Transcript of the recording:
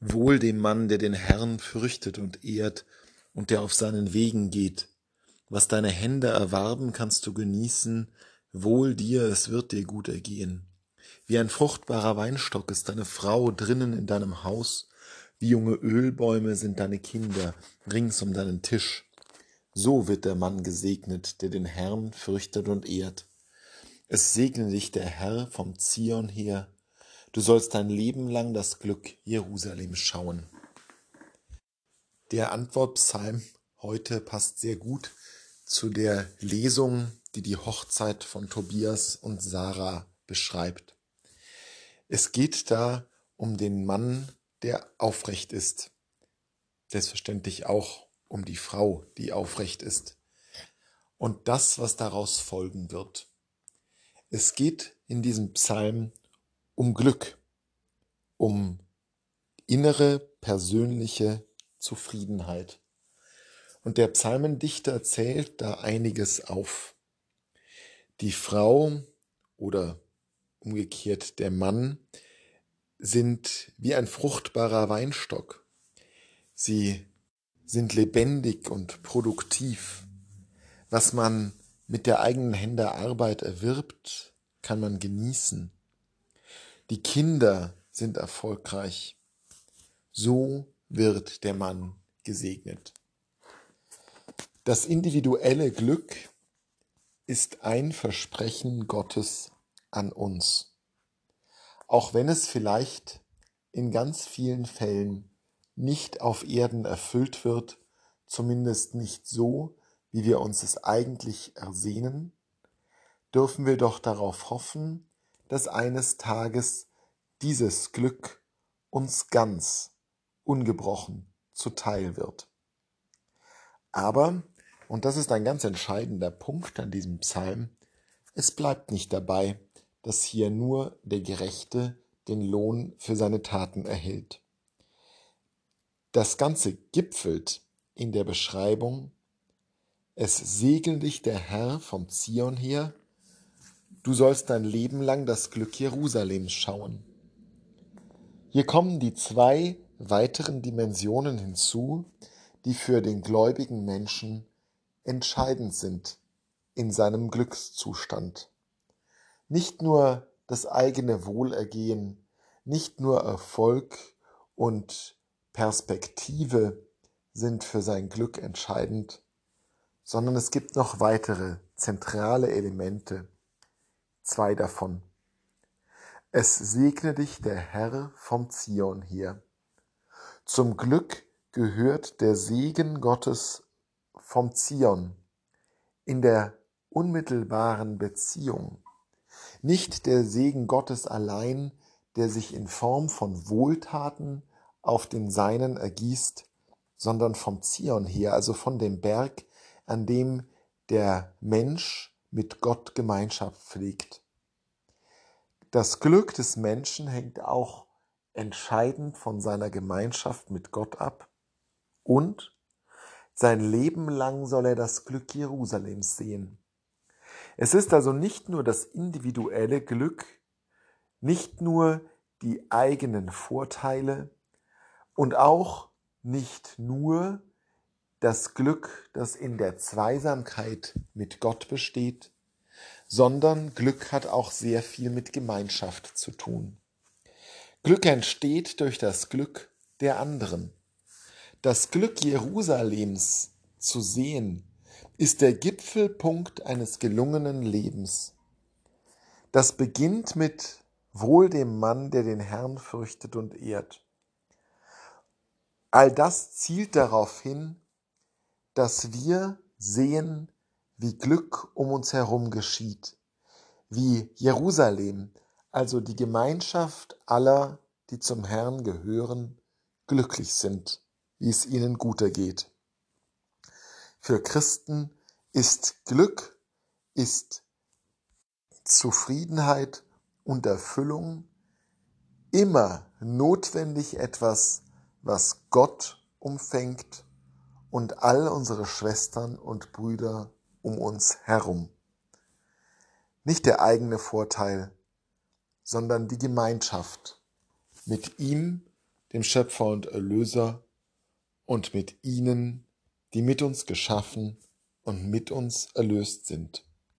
Wohl dem Mann, der den Herrn fürchtet und ehrt und der auf seinen Wegen geht. Was deine Hände erwarben, kannst du genießen. Wohl dir, es wird dir gut ergehen. Wie ein fruchtbarer Weinstock ist deine Frau drinnen in deinem Haus. Wie junge Ölbäume sind deine Kinder rings um deinen Tisch. So wird der Mann gesegnet, der den Herrn fürchtet und ehrt. Es segne dich der Herr vom Zion her, Du sollst dein Leben lang das Glück Jerusalem schauen. Der Antwortpsalm heute passt sehr gut zu der Lesung, die die Hochzeit von Tobias und Sarah beschreibt. Es geht da um den Mann, der aufrecht ist. Selbstverständlich auch um die Frau, die aufrecht ist. Und das, was daraus folgen wird. Es geht in diesem Psalm um Glück, um innere persönliche Zufriedenheit. Und der Psalmendichter zählt da einiges auf. Die Frau oder umgekehrt der Mann sind wie ein fruchtbarer Weinstock. Sie sind lebendig und produktiv. Was man mit der eigenen Hände Arbeit erwirbt, kann man genießen. Die Kinder sind erfolgreich. So wird der Mann gesegnet. Das individuelle Glück ist ein Versprechen Gottes an uns. Auch wenn es vielleicht in ganz vielen Fällen nicht auf Erden erfüllt wird, zumindest nicht so, wie wir uns es eigentlich ersehnen, dürfen wir doch darauf hoffen, dass eines Tages dieses Glück uns ganz ungebrochen zuteil wird. Aber, und das ist ein ganz entscheidender Punkt an diesem Psalm, es bleibt nicht dabei, dass hier nur der Gerechte den Lohn für seine Taten erhält. Das Ganze gipfelt in der Beschreibung, es segel dich der Herr vom Zion her Du sollst dein Leben lang das Glück Jerusalems schauen. Hier kommen die zwei weiteren Dimensionen hinzu, die für den gläubigen Menschen entscheidend sind in seinem Glückszustand. Nicht nur das eigene Wohlergehen, nicht nur Erfolg und Perspektive sind für sein Glück entscheidend, sondern es gibt noch weitere zentrale Elemente, zwei davon. Es segne dich der Herr vom Zion her. Zum Glück gehört der Segen Gottes vom Zion in der unmittelbaren Beziehung. Nicht der Segen Gottes allein, der sich in Form von Wohltaten auf den Seinen ergießt, sondern vom Zion her, also von dem Berg, an dem der Mensch mit Gott Gemeinschaft pflegt. Das Glück des Menschen hängt auch entscheidend von seiner Gemeinschaft mit Gott ab und sein Leben lang soll er das Glück Jerusalems sehen. Es ist also nicht nur das individuelle Glück, nicht nur die eigenen Vorteile und auch nicht nur das Glück, das in der Zweisamkeit mit Gott besteht, sondern Glück hat auch sehr viel mit Gemeinschaft zu tun. Glück entsteht durch das Glück der anderen. Das Glück Jerusalems zu sehen, ist der Gipfelpunkt eines gelungenen Lebens. Das beginnt mit Wohl dem Mann, der den Herrn fürchtet und ehrt. All das zielt darauf hin, dass wir sehen, wie Glück um uns herum geschieht, wie Jerusalem, also die Gemeinschaft aller, die zum Herrn gehören, glücklich sind, wie es ihnen guter geht. Für Christen ist Glück, ist Zufriedenheit und Erfüllung immer notwendig etwas, was Gott umfängt und all unsere Schwestern und Brüder um uns herum. Nicht der eigene Vorteil, sondern die Gemeinschaft mit ihm dem Schöpfer und Erlöser, und mit ihnen, die mit uns geschaffen und mit uns erlöst sind.